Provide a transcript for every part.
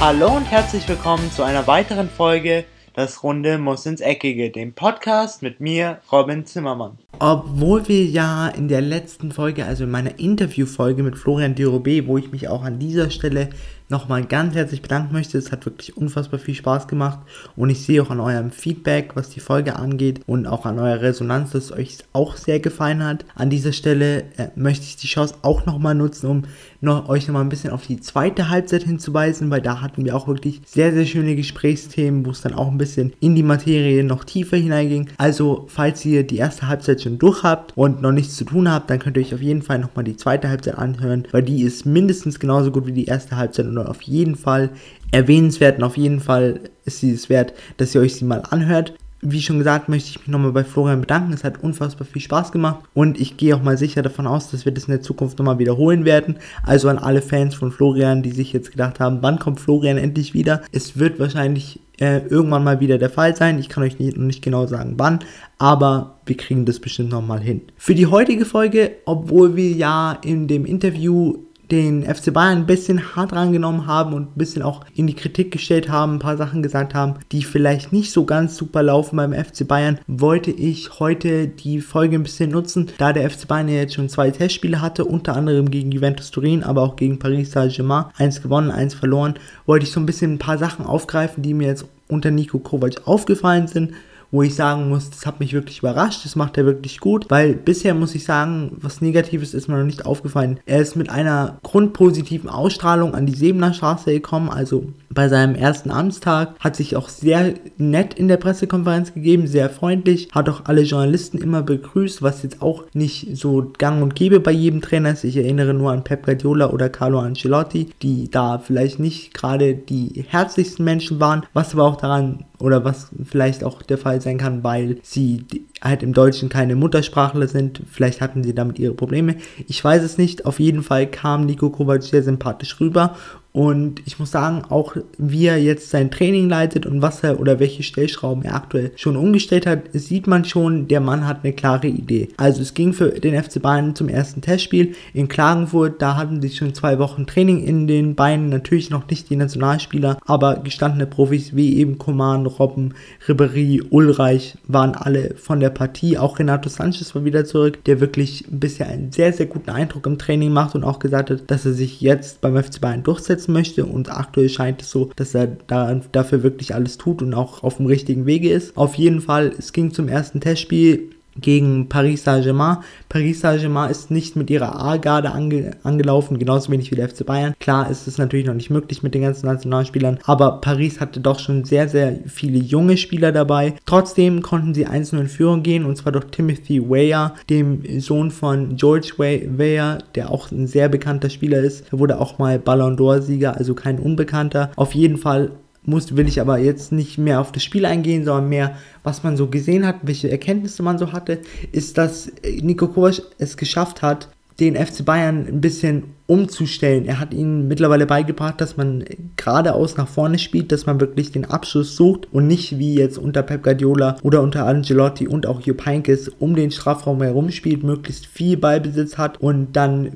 Hallo und herzlich willkommen zu einer weiteren Folge Das Runde muss ins Eckige, dem Podcast mit mir, Robin Zimmermann. Obwohl wir ja in der letzten Folge, also in meiner Interviewfolge mit Florian Dirobé, wo ich mich auch an dieser Stelle nochmal ganz herzlich bedanken möchte. Es hat wirklich unfassbar viel Spaß gemacht und ich sehe auch an eurem Feedback, was die Folge angeht und auch an eurer Resonanz, dass es euch auch sehr gefallen hat. An dieser Stelle äh, möchte ich die Chance auch nochmal nutzen, um noch, euch nochmal ein bisschen auf die zweite Halbzeit hinzuweisen, weil da hatten wir auch wirklich sehr, sehr schöne Gesprächsthemen, wo es dann auch ein bisschen in die Materie noch tiefer hineinging. Also, falls ihr die erste Halbzeit schon durch habt und noch nichts zu tun habt, dann könnt ihr euch auf jeden Fall nochmal die zweite Halbzeit anhören, weil die ist mindestens genauso gut wie die erste Halbzeit und auf jeden Fall erwähnenswert und auf jeden Fall ist sie es wert, dass ihr euch sie mal anhört. Wie schon gesagt, möchte ich mich nochmal bei Florian bedanken. Es hat unfassbar viel Spaß gemacht und ich gehe auch mal sicher davon aus, dass wir das in der Zukunft nochmal wiederholen werden. Also an alle Fans von Florian, die sich jetzt gedacht haben, wann kommt Florian endlich wieder? Es wird wahrscheinlich äh, irgendwann mal wieder der Fall sein. Ich kann euch nicht, nicht genau sagen wann, aber wir kriegen das bestimmt nochmal hin. Für die heutige Folge, obwohl wir ja in dem Interview den FC Bayern ein bisschen hart rangenommen haben und ein bisschen auch in die Kritik gestellt haben, ein paar Sachen gesagt haben, die vielleicht nicht so ganz super laufen beim FC Bayern, wollte ich heute die Folge ein bisschen nutzen, da der FC Bayern ja jetzt schon zwei Testspiele hatte, unter anderem gegen Juventus Turin, aber auch gegen Paris Saint-Germain, eins gewonnen, eins verloren, wollte ich so ein bisschen ein paar Sachen aufgreifen, die mir jetzt unter Nico Kovac aufgefallen sind, wo ich sagen muss, das hat mich wirklich überrascht, das macht er wirklich gut, weil bisher muss ich sagen, was Negatives ist mir noch nicht aufgefallen. Er ist mit einer grundpositiven Ausstrahlung an die Sebener Straße gekommen, also bei seinem ersten Amtstag, hat sich auch sehr nett in der Pressekonferenz gegeben, sehr freundlich, hat auch alle Journalisten immer begrüßt, was jetzt auch nicht so gang und gäbe bei jedem Trainer ist. Ich erinnere nur an Pep Guardiola oder Carlo Ancelotti, die da vielleicht nicht gerade die herzlichsten Menschen waren, was aber auch daran oder was vielleicht auch der Fall sein kann, weil sie halt im Deutschen keine Muttersprachler sind. Vielleicht hatten sie damit ihre Probleme. Ich weiß es nicht. Auf jeden Fall kam Nico Kovac sehr sympathisch rüber und ich muss sagen, auch wie er jetzt sein Training leitet und was er oder welche Stellschrauben er aktuell schon umgestellt hat, sieht man schon, der Mann hat eine klare Idee. Also es ging für den FC Bayern zum ersten Testspiel in Klagenfurt. Da hatten sie schon zwei Wochen Training in den Beinen. Natürlich noch nicht die Nationalspieler, aber gestandene Profis wie eben Coman, Robben, Ribéry, Ulreich waren alle von der Partie. Auch Renato Sanchez war wieder zurück, der wirklich bisher einen sehr, sehr guten Eindruck im Training macht und auch gesagt hat, dass er sich jetzt beim FC Bayern durchsetzt umsetzen möchte und aktuell scheint es so, dass er da, dafür wirklich alles tut und auch auf dem richtigen Wege ist. Auf jeden Fall, es ging zum ersten Testspiel gegen Paris Saint-Germain. Paris Saint-Germain ist nicht mit ihrer A-Garde ange angelaufen, genauso wenig wie der FC Bayern. Klar ist es natürlich noch nicht möglich mit den ganzen Nationalspielern, aber Paris hatte doch schon sehr, sehr viele junge Spieler dabei. Trotzdem konnten sie einzeln in Führung gehen und zwar durch Timothy Weah, dem Sohn von George Weah, der auch ein sehr bekannter Spieler ist. Er wurde auch mal Ballon d'Or-Sieger, also kein Unbekannter. Auf jeden Fall muss, will ich aber jetzt nicht mehr auf das Spiel eingehen, sondern mehr, was man so gesehen hat, welche Erkenntnisse man so hatte, ist, dass Nico Kovac es geschafft hat, den FC Bayern ein bisschen umzustellen. Er hat ihnen mittlerweile beigebracht, dass man geradeaus nach vorne spielt, dass man wirklich den Abschluss sucht und nicht wie jetzt unter Pep Guardiola oder unter Angelotti und auch Jupp Heynckes um den Strafraum herum spielt, möglichst viel Ballbesitz hat und dann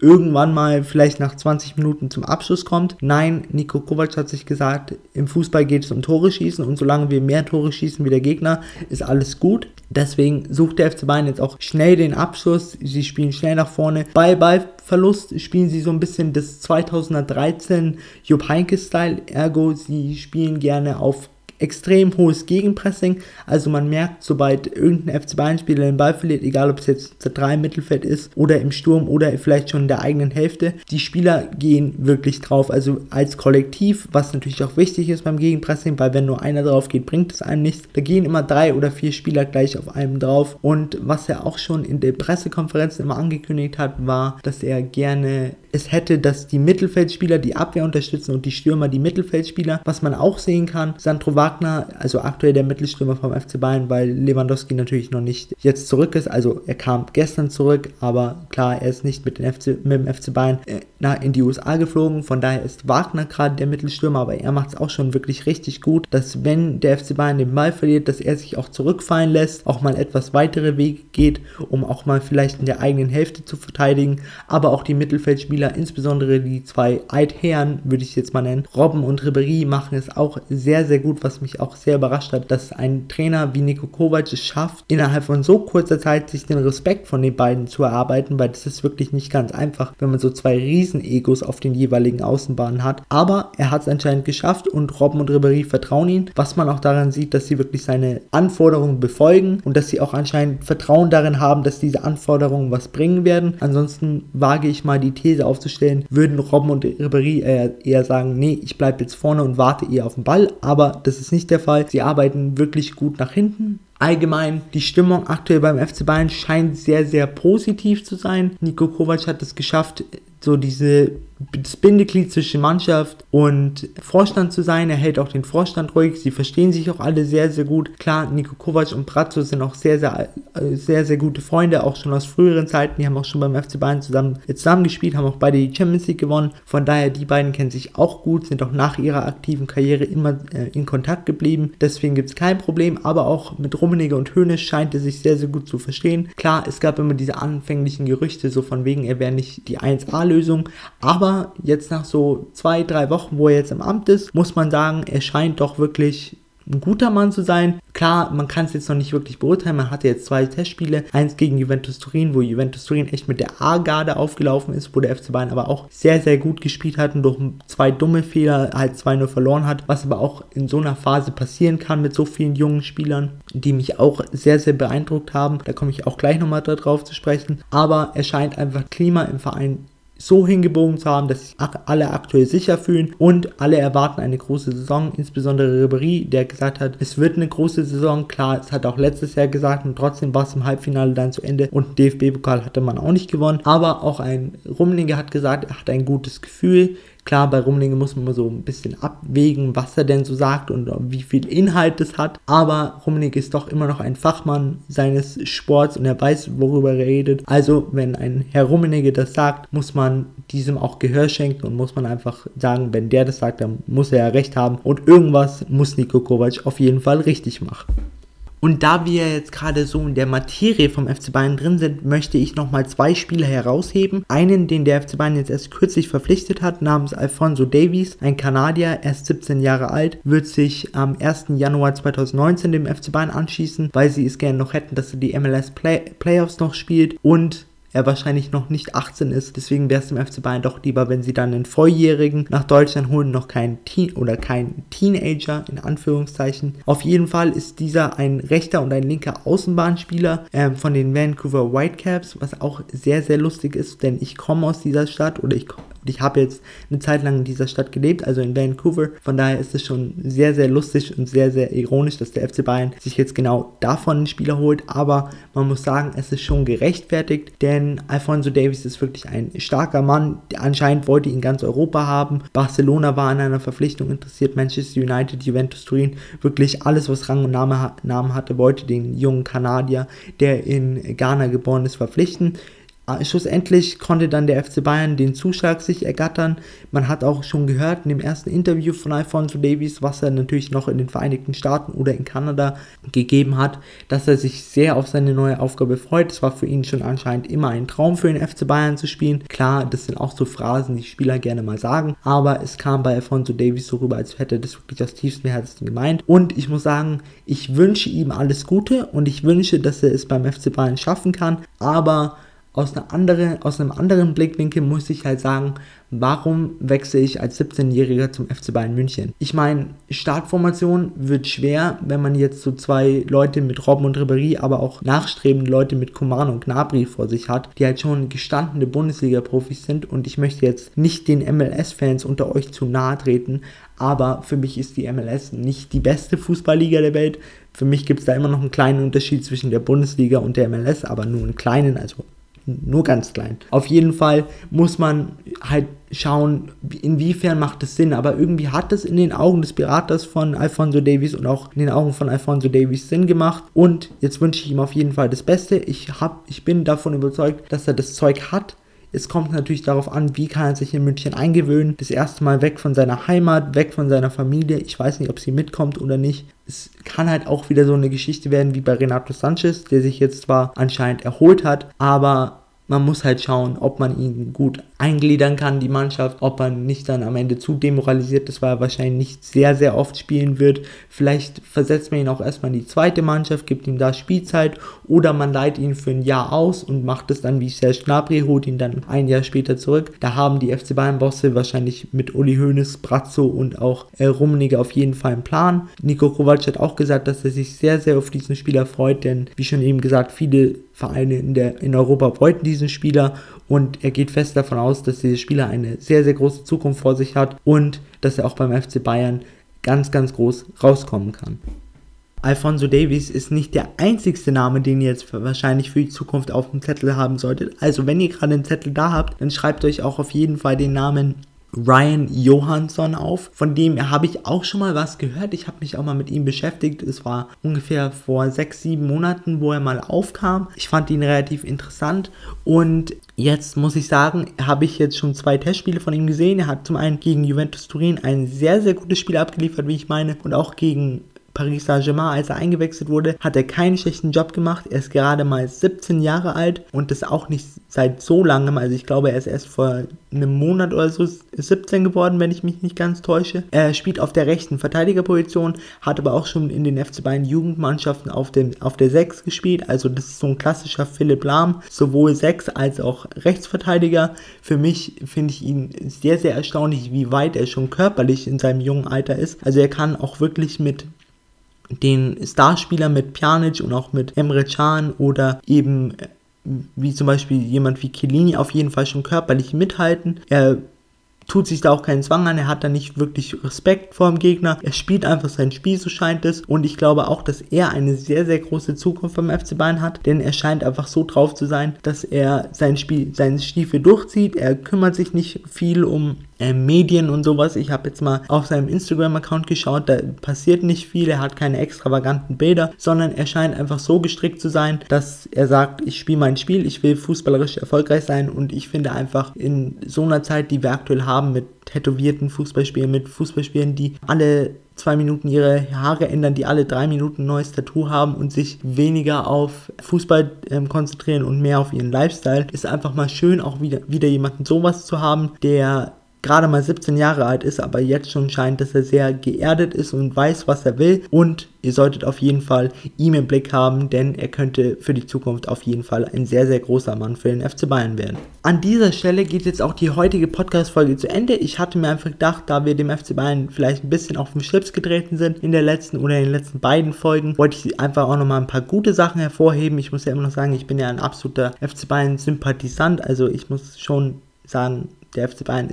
irgendwann mal vielleicht nach 20 Minuten zum Abschluss kommt. Nein, Nico Kovac hat sich gesagt, im Fußball geht es um Tore schießen und solange wir mehr Tore schießen wie der Gegner, ist alles gut. Deswegen sucht der FC Bayern jetzt auch schnell den Abschluss. Sie spielen schnell nach vorne. Bei Ballverlust spielen sie so ein bisschen das 2013 Jupp Heynckes-Style. Ergo, sie spielen gerne auf extrem hohes Gegenpressing. Also man merkt, sobald irgendein FC Bayern-Spieler den Ball verliert, egal ob es jetzt drei im Mittelfeld ist oder im Sturm oder vielleicht schon in der eigenen Hälfte, die Spieler gehen wirklich drauf. Also als Kollektiv, was natürlich auch wichtig ist beim Gegenpressing, weil wenn nur einer drauf geht, bringt es einem nichts. Da gehen immer drei oder vier Spieler gleich auf einem drauf. Und was er auch schon in der Pressekonferenz immer angekündigt hat, war, dass er gerne es hätte, dass die Mittelfeldspieler die Abwehr unterstützen und die Stürmer die Mittelfeldspieler. Was man auch sehen kann, Sandro Wagner, also aktuell der Mittelstürmer vom FC Bayern, weil Lewandowski natürlich noch nicht jetzt zurück ist. Also er kam gestern zurück, aber klar, er ist nicht mit, FC, mit dem FC Bayern äh, in die USA geflogen. Von daher ist Wagner gerade der Mittelstürmer, aber er macht es auch schon wirklich richtig gut, dass wenn der FC Bayern den Ball verliert, dass er sich auch zurückfallen lässt, auch mal etwas weitere Wege geht, um auch mal vielleicht in der eigenen Hälfte zu verteidigen, aber auch die Mittelfeldspieler Spieler, insbesondere die zwei Altherren, würde ich jetzt mal nennen, Robben und Ribery, machen es auch sehr, sehr gut, was mich auch sehr überrascht hat, dass ein Trainer wie Nico Kovac es schafft, innerhalb von so kurzer Zeit sich den Respekt von den beiden zu erarbeiten, weil das ist wirklich nicht ganz einfach, wenn man so zwei Riesen-Egos auf den jeweiligen Außenbahnen hat. Aber er hat es anscheinend geschafft und Robben und Ribery vertrauen ihn, was man auch daran sieht, dass sie wirklich seine Anforderungen befolgen und dass sie auch anscheinend Vertrauen darin haben, dass diese Anforderungen was bringen werden. Ansonsten wage ich mal die These aufzustellen, würden Robben und Ribery eher, eher sagen, nee, ich bleibe jetzt vorne und warte eher auf den Ball, aber das ist nicht der Fall. Sie arbeiten wirklich gut nach hinten. Allgemein, die Stimmung aktuell beim FC Bayern scheint sehr, sehr positiv zu sein. Nico Kovac hat es geschafft, so diese das Bindeglied zwischen Mannschaft und Vorstand zu sein. Er hält auch den Vorstand ruhig. Sie verstehen sich auch alle sehr, sehr gut. Klar, Nico Kovac und Brazzo sind auch sehr, sehr, sehr, sehr gute Freunde, auch schon aus früheren Zeiten. Die haben auch schon beim FC Bayern zusammen, zusammen gespielt, haben auch beide die Champions League gewonnen. Von daher, die beiden kennen sich auch gut, sind auch nach ihrer aktiven Karriere immer äh, in Kontakt geblieben. Deswegen gibt es kein Problem. Aber auch mit Rummenigge und Hönes scheint es sich sehr, sehr gut zu verstehen. Klar, es gab immer diese anfänglichen Gerüchte, so von wegen, er wäre nicht die 1A-Lösung. Aber aber jetzt nach so zwei, drei Wochen, wo er jetzt im Amt ist, muss man sagen, er scheint doch wirklich ein guter Mann zu sein. Klar, man kann es jetzt noch nicht wirklich beurteilen. Man hatte jetzt zwei Testspiele. Eins gegen Juventus Turin, wo Juventus Turin echt mit der A-Garde aufgelaufen ist, wo der FC Bayern aber auch sehr, sehr gut gespielt hat und durch zwei dumme Fehler halt 2-0 verloren hat. Was aber auch in so einer Phase passieren kann mit so vielen jungen Spielern, die mich auch sehr, sehr beeindruckt haben. Da komme ich auch gleich nochmal darauf zu sprechen. Aber er scheint einfach Klima im Verein so hingebogen zu haben, dass sich alle aktuell sicher fühlen und alle erwarten eine große Saison, insbesondere Ribery, der gesagt hat, es wird eine große Saison. Klar, es hat auch letztes Jahr gesagt und trotzdem war es im Halbfinale dann zu Ende und DFB-Pokal hatte man auch nicht gewonnen. Aber auch ein Rumlinger hat gesagt, er hat ein gutes Gefühl. Klar, bei Rumlinge muss man so ein bisschen abwägen, was er denn so sagt und wie viel Inhalt es hat. Aber Rumlinge ist doch immer noch ein Fachmann seines Sports und er weiß, worüber er redet. Also, wenn ein Herr Rummenigge das sagt, muss man diesem auch Gehör schenken und muss man einfach sagen, wenn der das sagt, dann muss er ja recht haben. Und irgendwas muss Niko Kovac auf jeden Fall richtig machen. Und da wir jetzt gerade so in der Materie vom FC Bayern drin sind, möchte ich nochmal zwei Spieler herausheben. Einen, den der FC Bayern jetzt erst kürzlich verpflichtet hat, namens Alfonso Davies, ein Kanadier, erst 17 Jahre alt, wird sich am 1. Januar 2019 dem FC Bayern anschließen, weil sie es gerne noch hätten, dass er die MLS Play Playoffs noch spielt und er wahrscheinlich noch nicht 18 ist. Deswegen wäre es dem FC Bayern doch lieber, wenn sie dann einen Volljährigen nach Deutschland holen, noch kein Teen oder kein Teenager in Anführungszeichen. Auf jeden Fall ist dieser ein rechter und ein linker Außenbahnspieler äh, von den Vancouver Whitecaps, was auch sehr, sehr lustig ist, denn ich komme aus dieser Stadt oder ich komme ich habe jetzt eine Zeit lang in dieser Stadt gelebt, also in Vancouver. Von daher ist es schon sehr, sehr lustig und sehr, sehr ironisch, dass der FC Bayern sich jetzt genau davon einen Spieler holt. Aber man muss sagen, es ist schon gerechtfertigt, denn Alfonso Davis ist wirklich ein starker Mann. Anscheinend wollte ihn ganz Europa haben. Barcelona war an einer Verpflichtung interessiert. Manchester United, Juventus Turin, wirklich alles, was Rang und Name, Namen hatte, wollte den jungen Kanadier, der in Ghana geboren ist, verpflichten. Ah, schlussendlich konnte dann der FC Bayern den Zuschlag sich ergattern. Man hat auch schon gehört in dem ersten Interview von Alfonso Davies, was er natürlich noch in den Vereinigten Staaten oder in Kanada gegeben hat, dass er sich sehr auf seine neue Aufgabe freut. Es war für ihn schon anscheinend immer ein Traum für den FC Bayern zu spielen. Klar, das sind auch so Phrasen, die Spieler gerne mal sagen, aber es kam bei Alfonso Davies so rüber, als hätte er das wirklich aus tiefstem Herzen gemeint. Und ich muss sagen, ich wünsche ihm alles Gute und ich wünsche, dass er es beim FC Bayern schaffen kann, aber aus, einer andere, aus einem anderen Blickwinkel muss ich halt sagen, warum wechsle ich als 17-Jähriger zum FC Bayern München? Ich meine, Startformation wird schwer, wenn man jetzt so zwei Leute mit Robben und Ribéry, aber auch nachstrebende Leute mit Kuman und Gnabry vor sich hat, die halt schon gestandene Bundesliga-Profis sind und ich möchte jetzt nicht den MLS-Fans unter euch zu nahe treten, aber für mich ist die MLS nicht die beste Fußballliga der Welt. Für mich gibt es da immer noch einen kleinen Unterschied zwischen der Bundesliga und der MLS, aber nur einen kleinen, also nur ganz klein. Auf jeden Fall muss man halt schauen, inwiefern macht es Sinn. Aber irgendwie hat es in den Augen des Beraters von Alfonso Davies und auch in den Augen von Alfonso Davies Sinn gemacht. Und jetzt wünsche ich ihm auf jeden Fall das Beste. Ich, hab, ich bin davon überzeugt, dass er das Zeug hat. Es kommt natürlich darauf an, wie kann er sich in München eingewöhnen. Das erste Mal weg von seiner Heimat, weg von seiner Familie. Ich weiß nicht, ob sie mitkommt oder nicht. Es kann halt auch wieder so eine Geschichte werden wie bei Renato Sanchez, der sich jetzt zwar anscheinend erholt hat, aber man muss halt schauen, ob man ihn gut eingliedern kann, die Mannschaft, ob man nicht dann am Ende zu demoralisiert ist, weil er wahrscheinlich nicht sehr, sehr oft spielen wird. Vielleicht versetzt man ihn auch erstmal in die zweite Mannschaft, gibt ihm da Spielzeit oder man leiht ihn für ein Jahr aus und macht es dann wie Serge Gnabry, holt ihn dann ein Jahr später zurück. Da haben die FC Bayern-Bosse wahrscheinlich mit Uli Hoeneß, Brazzo und auch äh, Rummenigge auf jeden Fall einen Plan. Nico Kovac hat auch gesagt, dass er sich sehr, sehr auf diesen Spieler freut, denn wie schon eben gesagt, viele Vereine in, der, in Europa wollten diesen Spieler und er geht fest davon aus, dass dieser Spieler eine sehr, sehr große Zukunft vor sich hat und dass er auch beim FC Bayern ganz, ganz groß rauskommen kann. Alfonso Davies ist nicht der einzigste Name, den ihr jetzt wahrscheinlich für die Zukunft auf dem Zettel haben solltet. Also wenn ihr gerade einen Zettel da habt, dann schreibt euch auch auf jeden Fall den Namen Ryan Johansson auf. Von dem habe ich auch schon mal was gehört. Ich habe mich auch mal mit ihm beschäftigt. Es war ungefähr vor sechs, sieben Monaten, wo er mal aufkam. Ich fand ihn relativ interessant und Jetzt muss ich sagen, habe ich jetzt schon zwei Testspiele von ihm gesehen. Er hat zum einen gegen Juventus Turin ein sehr, sehr gutes Spiel abgeliefert, wie ich meine, und auch gegen Paris Saint-Germain, als er eingewechselt wurde, hat er keinen schlechten Job gemacht. Er ist gerade mal 17 Jahre alt und das auch nicht seit so langem. Also ich glaube, er ist erst vor einem Monat oder so 17 geworden, wenn ich mich nicht ganz täusche. Er spielt auf der rechten Verteidigerposition, hat aber auch schon in den FC Bayern Jugendmannschaften auf, dem, auf der 6 gespielt. Also das ist so ein klassischer Philipp Lahm, sowohl 6 als auch Rechtsverteidiger. Für mich finde ich ihn sehr, sehr erstaunlich, wie weit er schon körperlich in seinem jungen Alter ist. Also er kann auch wirklich mit den Starspieler mit Pjanic und auch mit Emre Can oder eben äh, wie zum Beispiel jemand wie Chiellini auf jeden Fall schon körperlich mithalten. Er tut sich da auch keinen Zwang an, er hat da nicht wirklich Respekt vor dem Gegner, er spielt einfach sein Spiel, so scheint es. Und ich glaube auch, dass er eine sehr, sehr große Zukunft beim FC Bayern hat, denn er scheint einfach so drauf zu sein, dass er sein Spiel, seinen Stiefel durchzieht, er kümmert sich nicht viel um äh, Medien und sowas. Ich habe jetzt mal auf seinem Instagram-Account geschaut, da passiert nicht viel, er hat keine extravaganten Bilder, sondern er scheint einfach so gestrickt zu sein, dass er sagt, ich spiele mein Spiel, ich will fußballerisch erfolgreich sein und ich finde einfach in so einer Zeit, die wir aktuell haben, mit tätowierten Fußballspielern, mit Fußballspielern, die alle zwei Minuten ihre Haare ändern, die alle drei Minuten ein neues Tattoo haben und sich weniger auf Fußball ähm, konzentrieren und mehr auf ihren Lifestyle, ist einfach mal schön, auch wieder, wieder jemanden sowas zu haben, der gerade mal 17 Jahre alt ist, aber jetzt schon scheint, dass er sehr geerdet ist und weiß, was er will. Und ihr solltet auf jeden Fall ihm im Blick haben, denn er könnte für die Zukunft auf jeden Fall ein sehr, sehr großer Mann für den FC Bayern werden. An dieser Stelle geht jetzt auch die heutige Podcast-Folge zu Ende. Ich hatte mir einfach gedacht, da wir dem FC Bayern vielleicht ein bisschen auf den Schlips getreten sind in der letzten oder in den letzten beiden Folgen, wollte ich einfach auch nochmal ein paar gute Sachen hervorheben. Ich muss ja immer noch sagen, ich bin ja ein absoluter FC Bayern-Sympathisant. Also ich muss schon sagen, der FC Bayern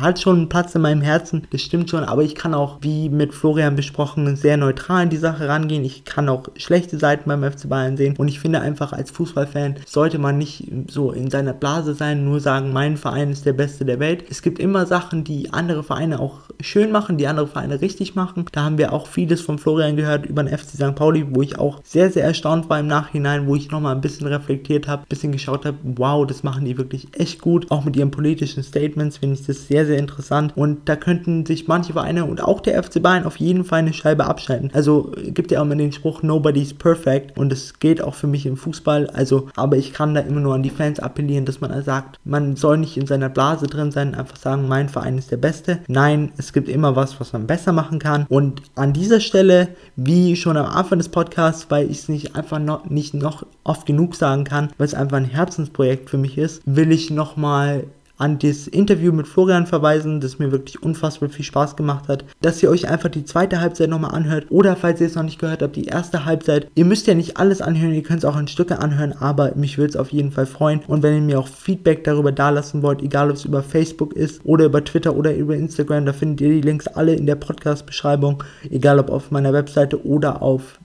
hat schon einen Platz in meinem Herzen, das stimmt schon, aber ich kann auch, wie mit Florian besprochen, sehr neutral in die Sache rangehen. Ich kann auch schlechte Seiten beim FC Bayern sehen und ich finde einfach, als Fußballfan sollte man nicht so in seiner Blase sein, nur sagen, mein Verein ist der beste der Welt. Es gibt immer Sachen, die andere Vereine auch schön machen, die andere Vereine richtig machen. Da haben wir auch vieles von Florian gehört über den FC St. Pauli, wo ich auch sehr, sehr erstaunt war im Nachhinein, wo ich nochmal ein bisschen reflektiert habe, ein bisschen geschaut habe, wow, das machen die wirklich echt gut, auch mit ihrem politischen Statements finde ich das sehr, sehr interessant. Und da könnten sich manche Vereine und auch der FC Bayern auf jeden Fall eine Scheibe abschalten. Also gibt ja auch immer den Spruch, nobody's perfect. Und das geht auch für mich im Fußball. Also, aber ich kann da immer nur an die Fans appellieren, dass man sagt, man soll nicht in seiner Blase drin sein, einfach sagen, mein Verein ist der Beste. Nein, es gibt immer was, was man besser machen kann. Und an dieser Stelle, wie schon am Anfang des Podcasts, weil ich es nicht einfach noch nicht noch oft genug sagen kann, weil es einfach ein Herzensprojekt für mich ist, will ich nochmal an das Interview mit Florian verweisen, das mir wirklich unfassbar viel Spaß gemacht hat, dass ihr euch einfach die zweite Halbzeit nochmal anhört. Oder falls ihr es noch nicht gehört habt, die erste Halbzeit. Ihr müsst ja nicht alles anhören, ihr könnt es auch in Stücke anhören, aber mich würde es auf jeden Fall freuen. Und wenn ihr mir auch Feedback darüber dalassen wollt, egal ob es über Facebook ist oder über Twitter oder über Instagram, da findet ihr die Links alle in der Podcast-Beschreibung, egal ob auf meiner Webseite oder auf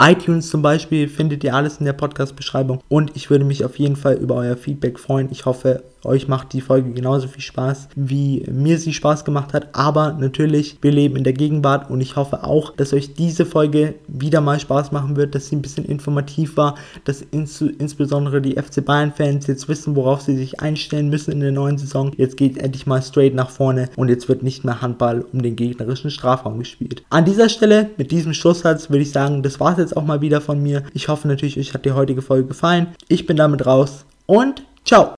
iTunes zum Beispiel findet ihr alles in der Podcast-Beschreibung. Und ich würde mich auf jeden Fall über euer Feedback freuen. Ich hoffe, euch macht die Folge genauso viel Spaß, wie mir sie Spaß gemacht hat. Aber natürlich, wir leben in der Gegenwart und ich hoffe auch, dass euch diese Folge wieder mal Spaß machen wird, dass sie ein bisschen informativ war, dass ins insbesondere die FC Bayern-Fans jetzt wissen, worauf sie sich einstellen müssen in der neuen Saison. Jetzt geht endlich mal straight nach vorne und jetzt wird nicht mehr Handball um den gegnerischen Strafraum gespielt. An dieser Stelle, mit diesem Schlusssatz, würde ich sagen, das war es jetzt auch mal wieder von mir. Ich hoffe natürlich, euch hat die heutige Folge gefallen. Ich bin damit raus und Ciao.